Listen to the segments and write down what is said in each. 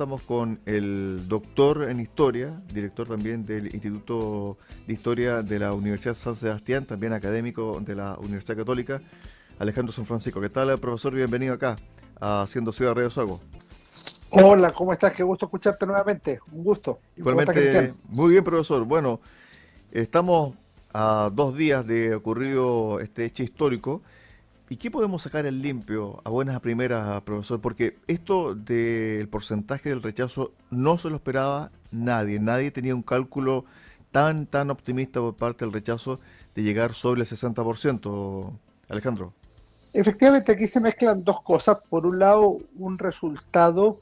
estamos con el doctor en historia, director también del Instituto de Historia de la Universidad San Sebastián, también académico de la Universidad Católica, Alejandro San Francisco. ¿Qué tal, profesor? Bienvenido acá a Haciendo Ciudad Radio Sago. Hola, ¿cómo estás? Qué gusto escucharte nuevamente. Un gusto. Igualmente, muy bien, profesor. Bueno, estamos a dos días de ocurrido este hecho histórico ¿Y qué podemos sacar en limpio a buenas a primeras, profesor? Porque esto del porcentaje del rechazo no se lo esperaba nadie. Nadie tenía un cálculo tan, tan optimista por parte del rechazo de llegar sobre el 60%, Alejandro. Efectivamente, aquí se mezclan dos cosas. Por un lado, un resultado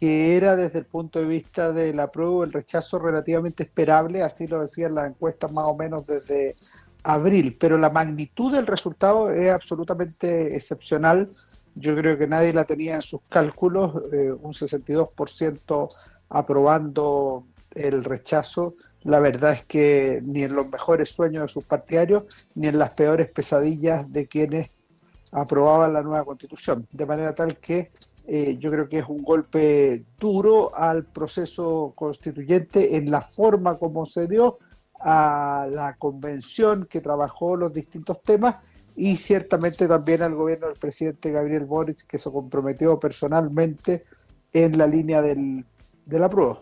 que era desde el punto de vista de la prueba el rechazo relativamente esperable, así lo decían las encuestas más o menos desde abril, pero la magnitud del resultado es absolutamente excepcional. Yo creo que nadie la tenía en sus cálculos, eh, un 62% aprobando el rechazo. La verdad es que ni en los mejores sueños de sus partidarios, ni en las peores pesadillas de quienes aprobaban la nueva constitución. De manera tal que eh, yo creo que es un golpe duro al proceso constituyente en la forma como se dio, a la convención que trabajó los distintos temas y ciertamente también al gobierno del presidente Gabriel Boric que se comprometió personalmente en la línea del, de la prueba.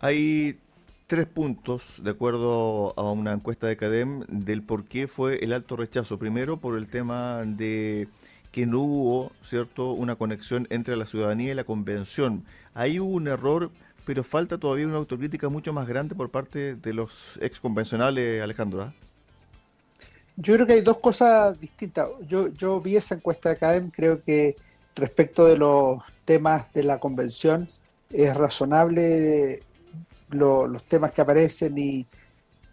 Hay tres puntos, de acuerdo a una encuesta de CADEM, del por qué fue el alto rechazo. Primero, por el tema de que no hubo, ¿cierto?, una conexión entre la ciudadanía y la convención. Ahí hubo un error pero falta todavía una autocrítica mucho más grande por parte de los ex convencionales, Alejandro. ¿ah? Yo creo que hay dos cosas distintas. Yo, vi esa encuesta de Academ, creo que respecto de los temas de la convención es razonable los temas que aparecen y,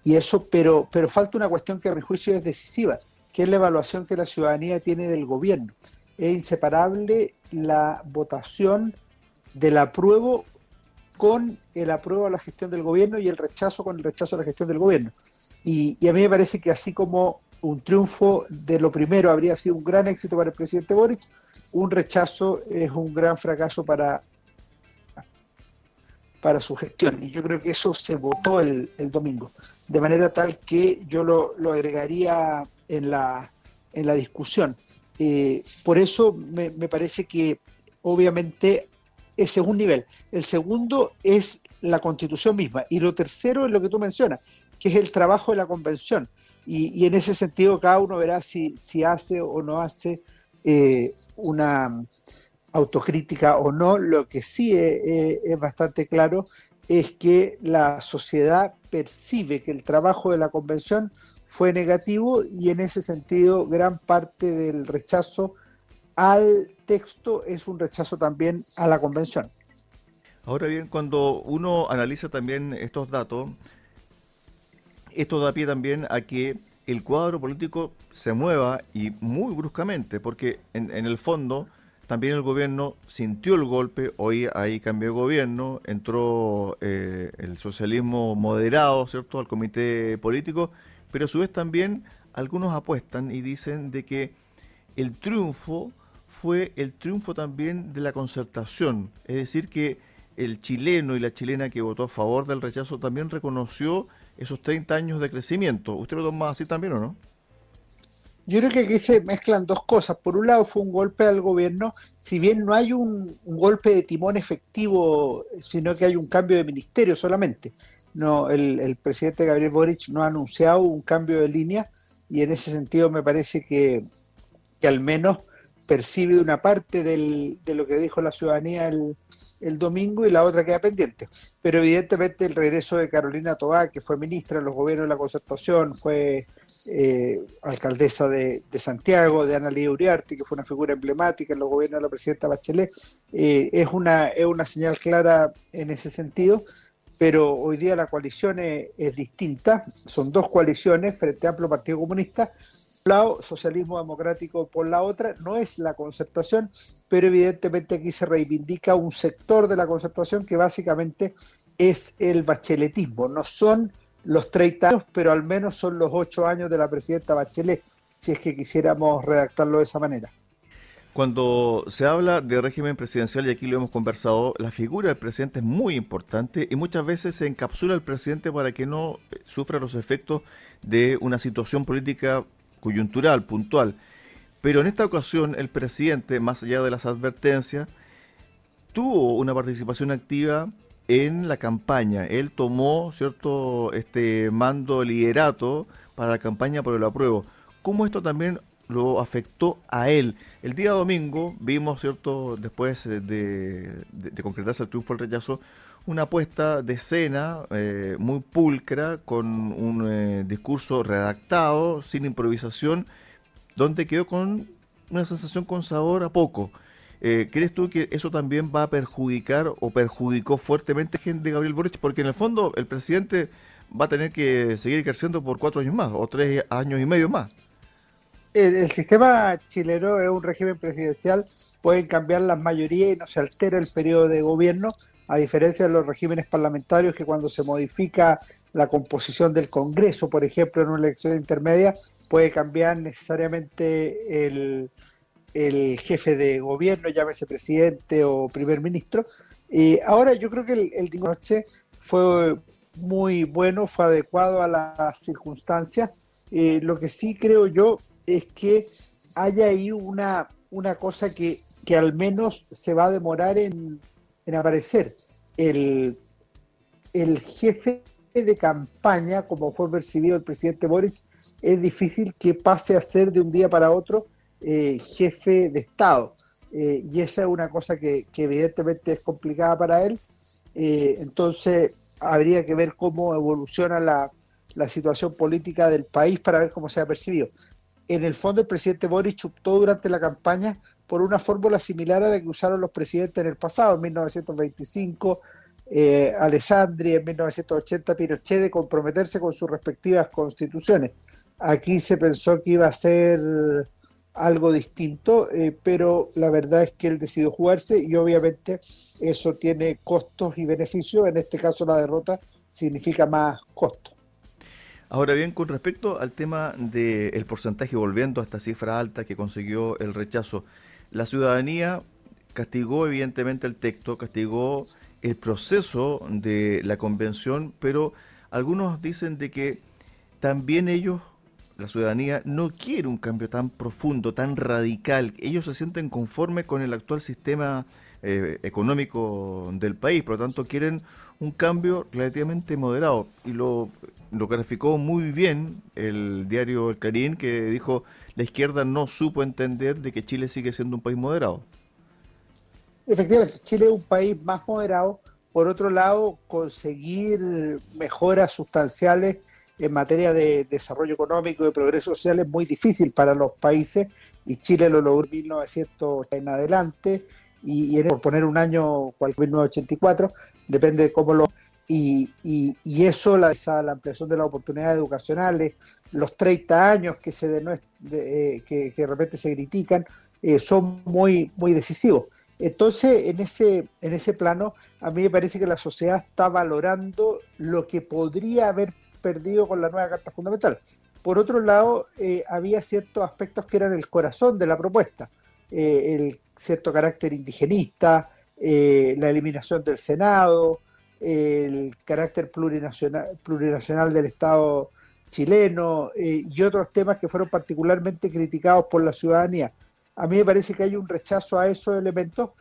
y eso, pero, pero falta una cuestión que a mi juicio es decisiva, que es la evaluación que la ciudadanía tiene del gobierno. Es inseparable la votación del apruebo con el apruebo a la gestión del gobierno y el rechazo con el rechazo a la gestión del gobierno. Y, a mí me parece que así como un triunfo de lo primero habría sido un gran éxito para el presidente Boric, un rechazo es un gran fracaso para, para su gestión. Y yo creo que eso se votó el, domingo, de manera tal que yo lo, agregaría en la, en la discusión. Eh, por eso me, me parece que obviamente ese es un nivel. El segundo es la constitución misma. Y lo tercero es lo que tú mencionas, que es el trabajo de la convención. Y, en ese sentido cada uno verá si, si hace o no hace eh, una autocrítica o no. Lo que sí es, bastante claro es que la sociedad percibe que el trabajo de la convención fue negativo y en ese sentido gran parte del rechazo al texto es un rechazo también a la convención. Ahora bien, cuando uno analiza también estos datos, esto da pie también a que el cuadro político se mueva y muy bruscamente, porque en, el fondo también el gobierno sintió el golpe, hoy hay cambio de gobierno, entró eh, el socialismo moderado, ¿cierto?, al comité político, pero a su vez también algunos apuestan y dicen de que el triunfo fue el triunfo también de la concertación, es decir, que el chileno y la chilena que votó a favor del rechazo también reconoció esos 30 años de crecimiento. ¿Usted lo toma así también o no? Yo creo que aquí se mezclan dos cosas. Por un lado fue un golpe al gobierno, si bien no hay un, golpe de timón efectivo, sino que hay un cambio de ministerio solamente. No, el, el, presidente Gabriel Boric no ha anunciado un cambio de línea y en ese sentido me parece que, que al menos percibe una parte del, de lo que dijo la ciudadanía el, el, domingo y la otra queda pendiente. Pero evidentemente el regreso de Carolina Tobá, que fue ministra de los gobiernos de la concertación, fue eh, alcaldesa de, Santiago, de Ana Lía Uriarte, que fue una figura emblemática en los gobiernos de la presidenta Bachelet, eh, es, una, es una señal clara en ese sentido. Pero hoy día la coalición es, es distinta, son dos coaliciones, Frente Amplio Partido Comunista, lado, socialismo democrático por la otra, no es la concertación, pero evidentemente aquí se reivindica un sector de la concertación que básicamente es el bacheletismo, no son los 30 años, pero al menos son los 8 años de la presidenta Bachelet, si es que quisiéramos redactarlo de esa manera. Cuando se habla de régimen presidencial, y aquí lo hemos conversado, la figura del presidente es muy importante y muchas veces se encapsula el presidente para que no sufra los efectos de una situación política coyuntural, puntual. Pero en esta ocasión el presidente, más allá de las advertencias, tuvo una participación activa en la campaña. Él tomó cierto este mando liderato para la campaña por el apruebo. ¿Cómo esto también lo afectó a él? El día domingo vimos, cierto, después de, concretarse el triunfo del rechazo, una puesta de escena eh, muy pulcra, con un eh, discurso redactado, sin improvisación, donde quedó con una sensación con sabor a poco. Eh, ¿Crees tú que eso también va a perjudicar o perjudicó fuertemente a de Gabriel Boric? Porque en el fondo el presidente va a tener que seguir creciendo por cuatro años más o tres años y medio más. El, sistema chileno es un régimen presidencial, pueden cambiar las mayorías y no se altera el periodo de gobierno, a diferencia de los regímenes parlamentarios que cuando se modifica la composición del Congreso, por ejemplo, en una elección intermedia, puede cambiar necesariamente el, jefe de gobierno, llámese presidente o primer ministro. Y ahora yo creo que el, el noche fue muy bueno, fue adecuado a las circunstancias. lo que sí creo yo es que haya ahí una, una cosa que, que al menos se va a demorar en, en aparecer. El, el jefe de campaña, como fue percibido el presidente Boric, es difícil que pase a ser de un día para otro eh, jefe de Estado. Eh, y esa es una cosa que, evidentemente es complicada para él. Eh, entonces habría que ver cómo evoluciona la, situación política del país para ver cómo se ha percibido. En el fondo el presidente Boric optó durante la campaña por una fórmula similar a la que usaron los presidentes en el pasado, en 1925, Alessandri, en 1980 Pinochet, de comprometerse con sus respectivas constituciones. Aquí se pensó que iba a ser algo distinto, eh, pero la verdad es que él decidió jugarse y obviamente eso tiene costos y beneficios. En este caso la derrota significa más costo. Ahora bien, con respecto al tema del porcentaje, volviendo a esta cifra alta que consiguió el rechazo, la ciudadanía castigó evidentemente el texto, castigó el proceso de la convención, pero algunos dicen de que también ellos la ciudadanía no quiere un cambio tan profundo, tan radical. Ellos se sienten conformes con el actual sistema eh, económico del país, por lo tanto quieren un cambio relativamente moderado. Y lo, lo graficó muy bien el diario El Clarín, que dijo la izquierda no supo entender de que Chile sigue siendo un país moderado. Efectivamente, Chile es un país más moderado. Por otro lado, conseguir mejoras sustanciales en materia de desarrollo económico y progreso social es muy difícil para los países y Chile lo logró en 1900 en adelante y, por poner un año, cual 1984, depende de cómo lo... Y, y, eso, la, ampliación de las oportunidades educacionales, los 30 años que, se de, eh, que, de repente se critican, eh, son muy, muy decisivos. Entonces, en ese, en ese plano, a mí me parece que la sociedad está valorando lo que podría haber perdido con la nueva Carta Fundamental. Por otro lado, eh, había ciertos aspectos que eran el corazón de la propuesta, eh, el cierto carácter indigenista, eh, la eliminación del Senado, el carácter plurinacional, plurinacional del Estado chileno y otros temas que fueron particularmente criticados por la ciudadanía. A mí me parece que hay un rechazo a esos elementos,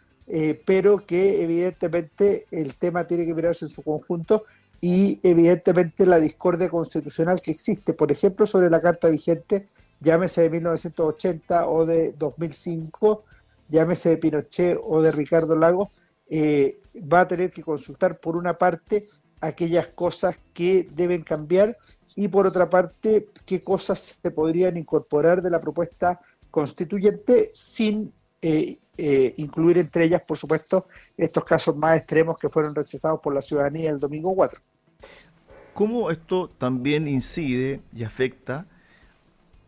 pero que evidentemente el tema tiene que mirarse en su conjunto y evidentemente la discordia constitucional que existe, por ejemplo, sobre la carta vigente, llámese de 1980 o de 2005, llámese de Pinochet o de Ricardo Lagos, eh, va a tener que consultar por una parte aquellas cosas que deben cambiar y por otra parte qué cosas se podrían incorporar de la propuesta constituyente sin eh, eh, incluir entre ellas, por supuesto, estos casos más extremos que fueron rechazados por la ciudadanía el domingo 4. ¿Cómo esto también incide y afecta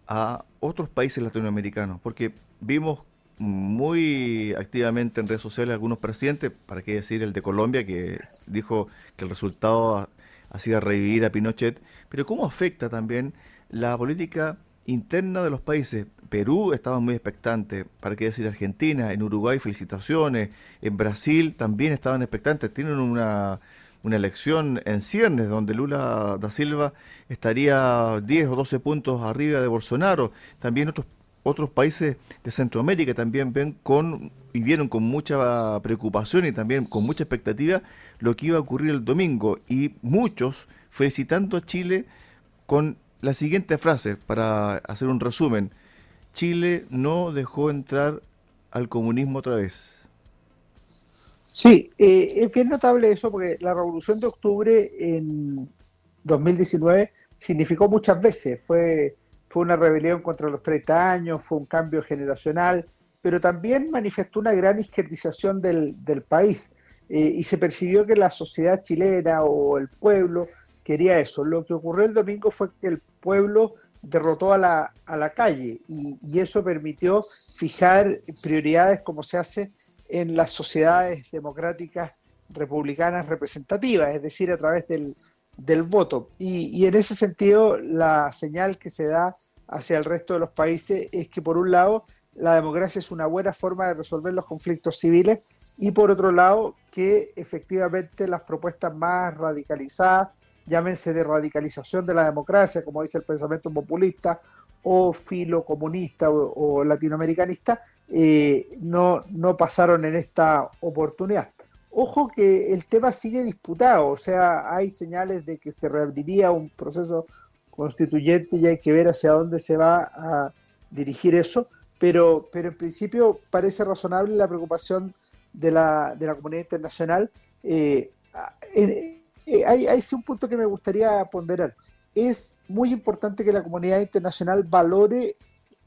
a otros países latinoamericanos? Porque vimos muy activamente en redes sociales algunos presidentes, para qué decir el de Colombia, que dijo que el resultado hacía revivir a Pinochet, pero ¿cómo afecta también la política interna de los países? Perú estaban muy expectantes, para qué decir Argentina, en Uruguay felicitaciones, en Brasil también estaban expectantes, tienen una, una elección en ciernes donde Lula da Silva estaría 10 o 12 puntos arriba de Bolsonaro, también otros otros países de Centroamérica también ven con y vieron con mucha preocupación y también con mucha expectativa lo que iba a ocurrir el domingo y muchos felicitando a Chile con la siguiente frase para hacer un resumen. Chile no dejó entrar al comunismo otra vez. Sí, eh, es bien notable eso porque la revolución de octubre en 2019 significó muchas veces, fue, fue una rebelión contra los 30 años, fue un cambio generacional, pero también manifestó una gran izquierdización del, país eh, y se percibió que la sociedad chilena o el pueblo quería eso. Lo que ocurrió el domingo fue que el pueblo derrotó a la, a la calle y, eso permitió fijar prioridades como se hace en las sociedades democráticas republicanas representativas, es decir, a través del, del voto. Y, en ese sentido, la señal que se da hacia el resto de los países es que, por un lado, la democracia es una buena forma de resolver los conflictos civiles y, por otro lado, que efectivamente las propuestas más radicalizadas llámense de radicalización de la democracia, como dice el pensamiento populista, o filocomunista o, o latinoamericanista, eh, no, no pasaron en esta oportunidad. Ojo que el tema sigue disputado, o sea, hay señales de que se reabriría un proceso constituyente y hay que ver hacia dónde se va a dirigir eso, pero, pero en principio parece razonable la preocupación de la, de la comunidad internacional. Eh, eh, hay, hay un punto que me gustaría ponderar. Es muy importante que la comunidad internacional valore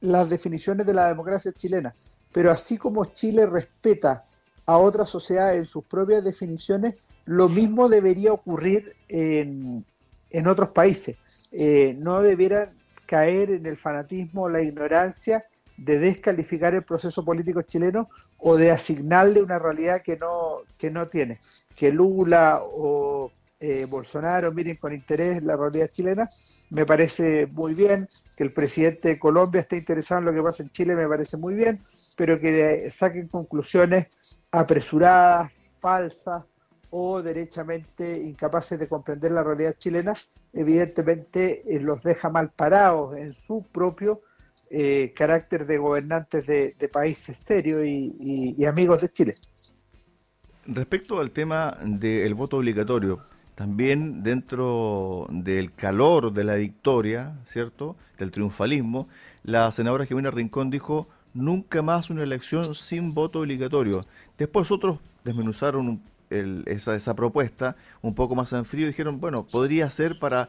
las definiciones de la democracia chilena, pero así como Chile respeta a otras sociedades en sus propias definiciones, lo mismo debería ocurrir en, en otros países. Eh, no debieran caer en el fanatismo o la ignorancia de descalificar el proceso político chileno o de asignarle una realidad que no, que no tiene. Que Lula o eh, Bolsonaro miren con interés la realidad chilena, me parece muy bien. Que el presidente de Colombia esté interesado en lo que pasa en Chile, me parece muy bien, pero que saquen conclusiones apresuradas, falsas o derechamente incapaces de comprender la realidad chilena, evidentemente eh, los deja mal parados en su propio eh, carácter de gobernantes de, países serios y, amigos de Chile. Respecto al tema del voto obligatorio, también dentro del calor de la victoria, ¿cierto? Del triunfalismo, la senadora Jimena Rincón dijo, nunca más una elección sin voto obligatorio. Después otros desmenuzaron esa, propuesta un poco más en frío y dijeron, bueno, podría ser para,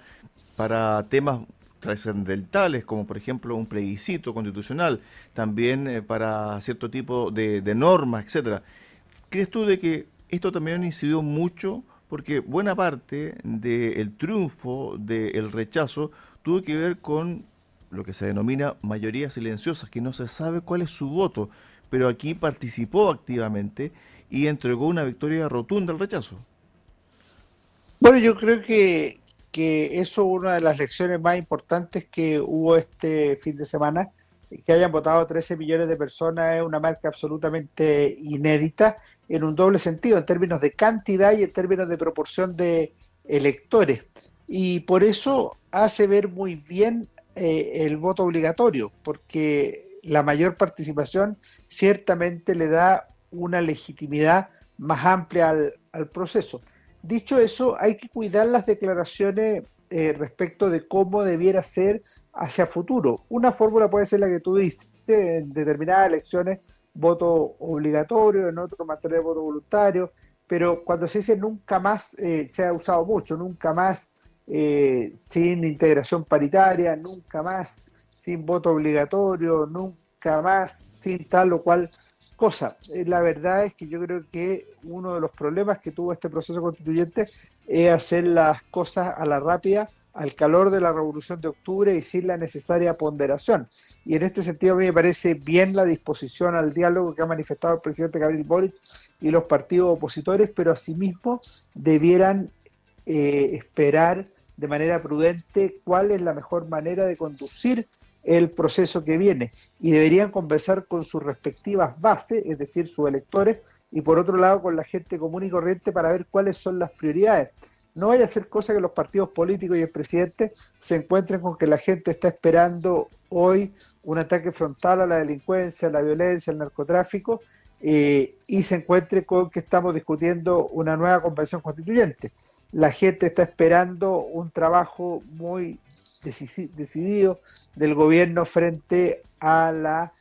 para temas trascendentales, como por ejemplo un plebiscito constitucional, también eh, para cierto tipo de, de normas, etcétera. ¿Crees tú de que esto también incidió mucho porque buena parte del triunfo del rechazo tuvo que ver con lo que se denomina mayoría silenciosa, que no se sabe cuál es su voto, pero aquí participó activamente y entregó una victoria rotunda al rechazo. Bueno, yo creo que, que eso es una de las lecciones más importantes que hubo este fin de semana. Que hayan votado 13 millones de personas es una marca absolutamente inédita en un doble sentido, en términos de cantidad y en términos de proporción de electores. Y por eso hace ver muy bien eh, el voto obligatorio, porque la mayor participación ciertamente le da una legitimidad más amplia al, proceso. Dicho eso, hay que cuidar las declaraciones eh, respecto de cómo debiera ser hacia futuro. Una fórmula puede ser la que tú dices, en determinadas elecciones voto obligatorio, en otro materia voto voluntario, pero cuando se dice nunca más, eh, se ha usado mucho, nunca más eh, sin integración paritaria, nunca más sin voto obligatorio, nunca más sin tal o cual cosa. Eh, la verdad es que yo creo que uno de los problemas que tuvo este proceso constituyente es hacer las cosas a la rápida al calor de la revolución de octubre y sin la necesaria ponderación. Y en este sentido a mí me parece bien la disposición al diálogo que ha manifestado el presidente Gabriel Boric y los partidos opositores, pero asimismo debieran eh, esperar de manera prudente cuál es la mejor manera de conducir el proceso que viene y deberían conversar con sus respectivas bases, es decir, sus electores, y por otro lado con la gente común y corriente para ver cuáles son las prioridades. No vaya a ser cosa que los partidos políticos y el presidente se encuentren con que la gente está esperando hoy un ataque frontal a la delincuencia, a la violencia, al narcotráfico, eh, y se encuentre con que estamos discutiendo una nueva convención constituyente. La gente está esperando un trabajo muy decidido del gobierno frente a la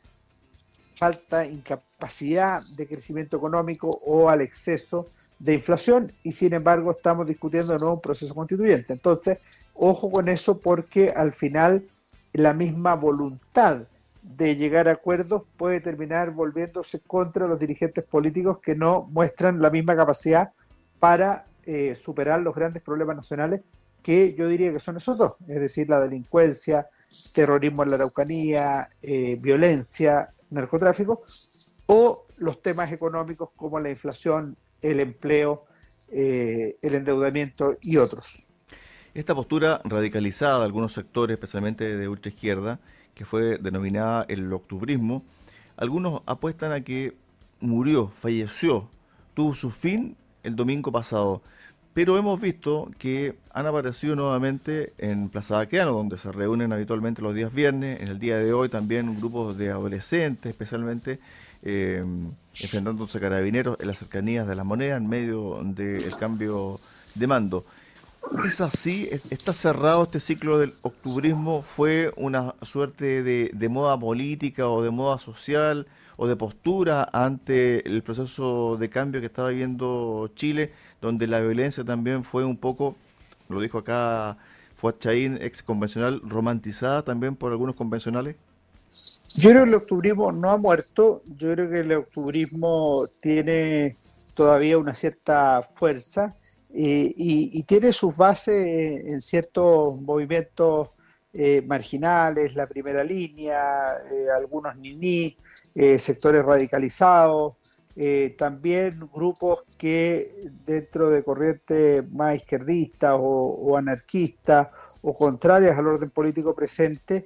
falta, incapacidad de crecimiento económico o al exceso de inflación y sin embargo estamos discutiendo de nuevo un proceso constituyente. Entonces, ojo con eso porque al final la misma voluntad de llegar a acuerdos puede terminar volviéndose contra los dirigentes políticos que no muestran la misma capacidad para eh, superar los grandes problemas nacionales que yo diría que son esos dos, es decir, la delincuencia, terrorismo en la Araucanía, eh, violencia, narcotráfico, o los temas económicos como la inflación, el empleo, eh, el endeudamiento y otros. Esta postura radicalizada de algunos sectores, especialmente de ultraizquierda, que fue denominada el octubrismo, algunos apuestan a que murió, falleció, tuvo su fin el domingo pasado. Pero hemos visto que han aparecido nuevamente en Plaza Baqueano, donde se reúnen habitualmente los días viernes. En el día de hoy también grupos de adolescentes, especialmente eh, enfrentándose a carabineros en las cercanías de la moneda en medio del cambio de mando. ¿Es así? ¿Está cerrado este ciclo del octubrismo? ¿Fue una suerte de, de, moda política o de moda social o de postura ante el proceso de cambio que estaba viviendo Chile, donde la violencia también fue un poco, lo dijo acá Fuad Chaín, ex convencional, romantizada también por algunos convencionales? Yo creo que el octubrismo no ha muerto, yo creo que el octubrismo tiene todavía una cierta fuerza eh, y, tiene sus bases en ciertos movimientos eh, marginales, la primera línea, eh, algunos niní, sectores radicalizados, también grupos que dentro de corrientes más izquierdistas o, o anarquistas o contrarias al orden político presente,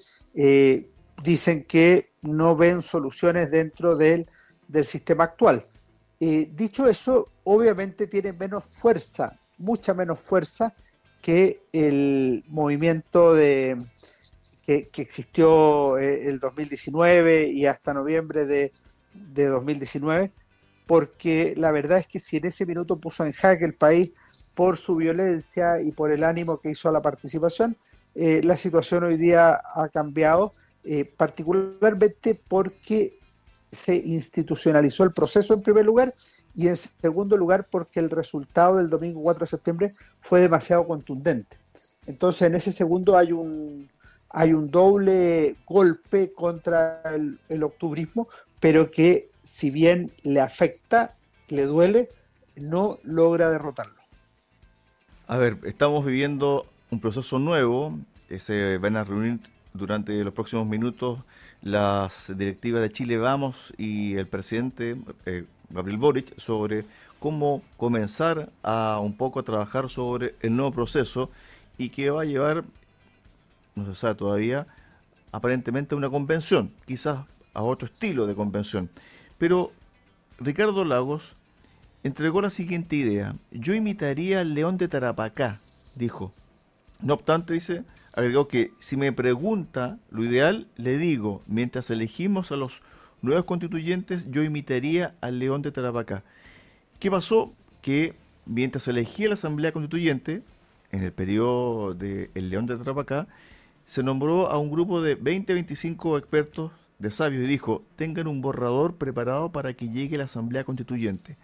dicen que no ven soluciones dentro del, del sistema actual. Eh, dicho eso, obviamente tiene menos fuerza, mucha menos fuerza que el movimiento de, que, existió eh, el 2019 y hasta noviembre de, 2019, porque la verdad es que si en ese minuto puso en jaque el país por su violencia y por el ánimo que hizo a la participación, eh, la situación hoy día ha cambiado, particularmente porque se institucionalizó el proceso en primer lugar y en segundo lugar porque el resultado del domingo 4 de septiembre fue demasiado contundente. Entonces en ese segundo hay un, hay un doble golpe contra el, el octubrismo, pero que si bien le afecta, le duele, no logra derrotarlo. A ver, estamos viviendo un proceso nuevo, se van a reunir durante los próximos minutos las directivas de Chile Vamos y el presidente eh, Gabriel Boric sobre cómo comenzar a un poco a trabajar sobre el nuevo proceso y que va a llevar, no se sabe todavía, aparentemente a una convención, quizás a otro estilo de convención. Pero Ricardo Lagos entregó la siguiente idea. Yo imitaría al león de Tarapacá, dijo. No obstante, dice, agregó que si me pregunta lo ideal, le digo, mientras elegimos a los nuevos constituyentes, yo imitaría al León de Tarapacá. ¿Qué pasó? Que mientras elegía la Asamblea Constituyente, en el periodo del León de Tarapacá, se nombró a un grupo de 20-25 expertos de sabios y dijo, tengan un borrador preparado para que llegue la Asamblea Constituyente.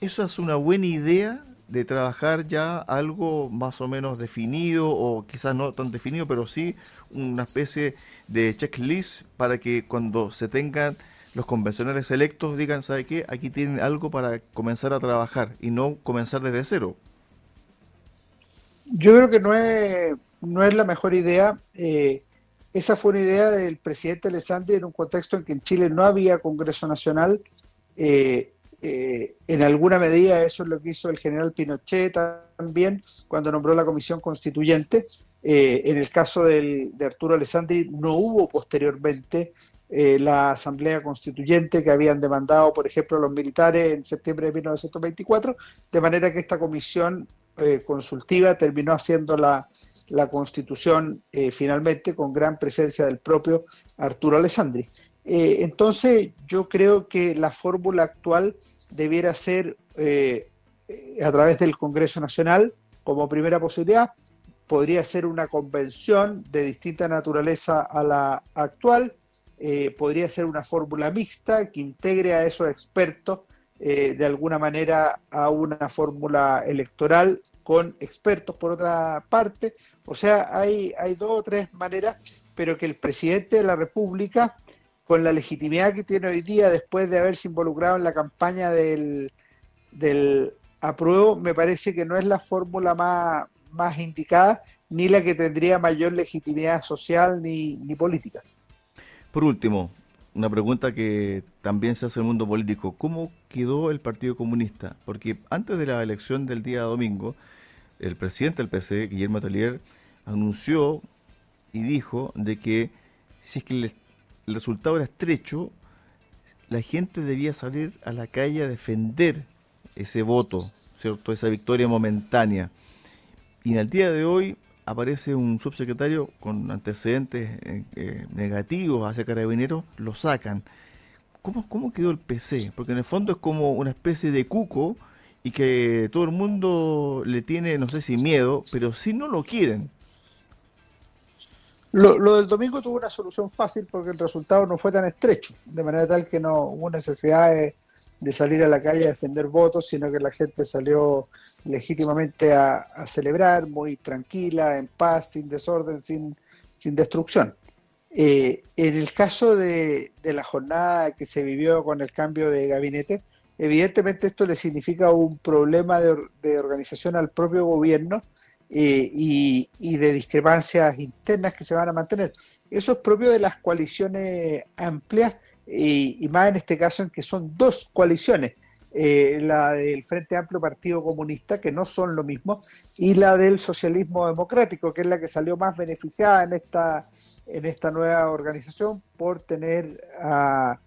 ¿Eso es una buena idea de trabajar ya algo más o menos definido o quizás no tan definido, pero sí una especie de checklist para que cuando se tengan los convencionales electos digan, ¿sabe qué? Aquí tienen algo para comenzar a trabajar y no comenzar desde cero. Yo creo que no es, no es la mejor idea. Eh, esa fue una idea del presidente Alessandri en un contexto en que en Chile no había Congreso Nacional. Eh, Eh, en alguna medida eso es lo que hizo el general Pinochet también cuando nombró la comisión constituyente. Eh, en el caso de Arturo Alessandri no hubo posteriormente eh, la asamblea constituyente que habían demandado, por ejemplo, los militares en septiembre de 1924, de manera que esta comisión consultiva terminó haciendo la constitución finalmente con gran presencia del propio Arturo Alessandri. entonces, yo creo que la fórmula actual debiera ser eh, a través del Congreso Nacional como primera posibilidad. Podría ser una convención de distinta naturaleza a la actual. Eh, podría ser una fórmula mixta que integre a esos expertos eh, de alguna manera a una fórmula electoral con expertos por otra parte. O sea, hay, hay dos o tres maneras, pero que el presidente de la República con la legitimidad que tiene hoy día después de haberse involucrado en la campaña del, del apruebo, me parece que no es la fórmula más, más indicada ni la que tendría mayor legitimidad social ni, ni política. Por último, una pregunta que también se hace en el mundo político. ¿Cómo quedó el Partido Comunista? Porque antes de la elección del día domingo, el presidente del PC, Guillermo Talier, anunció y dijo de que si es que le el resultado era estrecho, la gente debía salir a la calle a defender ese voto, ¿cierto? esa victoria momentánea. Y en el día de hoy aparece un subsecretario con antecedentes eh, eh, negativos hacia Carabineros, lo sacan. ¿Cómo, ¿Cómo quedó el PC? Porque en el fondo es como una especie de cuco y que todo el mundo le tiene, no sé si miedo, pero si no lo quieren. Lo, del domingo tuvo una solución fácil porque el resultado no fue tan estrecho, de manera tal que no hubo necesidad de, salir a la calle a defender votos, sino que la gente salió legítimamente a, celebrar, muy tranquila, en paz, sin desorden, sin, sin destrucción. Eh, en el caso de, la jornada que se vivió con el cambio de gabinete, evidentemente esto le significa un problema de, de organización al propio gobierno eh, y, de discrepancias internas que se van a mantener. Eso es propio de las coaliciones amplias y, más en este caso en que son dos coaliciones. Eh, la del Frente Amplio Partido Comunista, que no son lo mismo, y la del Socialismo Democrático, que es la que salió más beneficiada en esta, en esta nueva organización por tener a,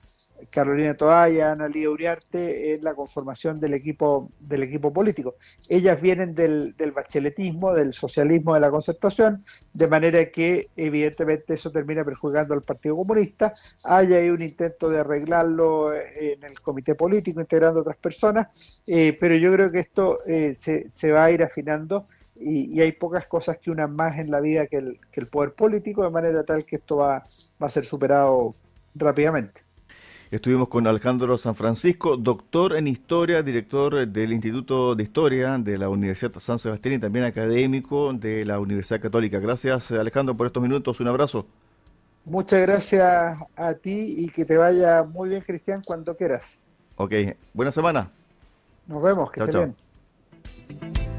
Carolina Toalla, Ana Lía Uriarte en la conformación del equipo, del equipo político. Ellas vienen del, del bacheletismo, del socialismo de la concertación, de manera que evidentemente eso termina perjudicando al Partido Comunista. Hay ahí un intento de arreglarlo en el comité político, integrando otras personas, eh, pero yo creo que esto eh, se, se, va a ir afinando y, y, hay pocas cosas que unan más en la vida que el, que el poder político, de manera tal que esto va, va a ser superado rápidamente. Estuvimos con Alejandro San Francisco, doctor en historia, director del Instituto de Historia de la Universidad San Sebastián y también académico de la Universidad Católica. Gracias Alejandro por estos minutos, un abrazo. Muchas gracias a ti y que te vaya muy bien Cristian cuando quieras. Ok, buena semana. Nos vemos, que chao, chao. bien.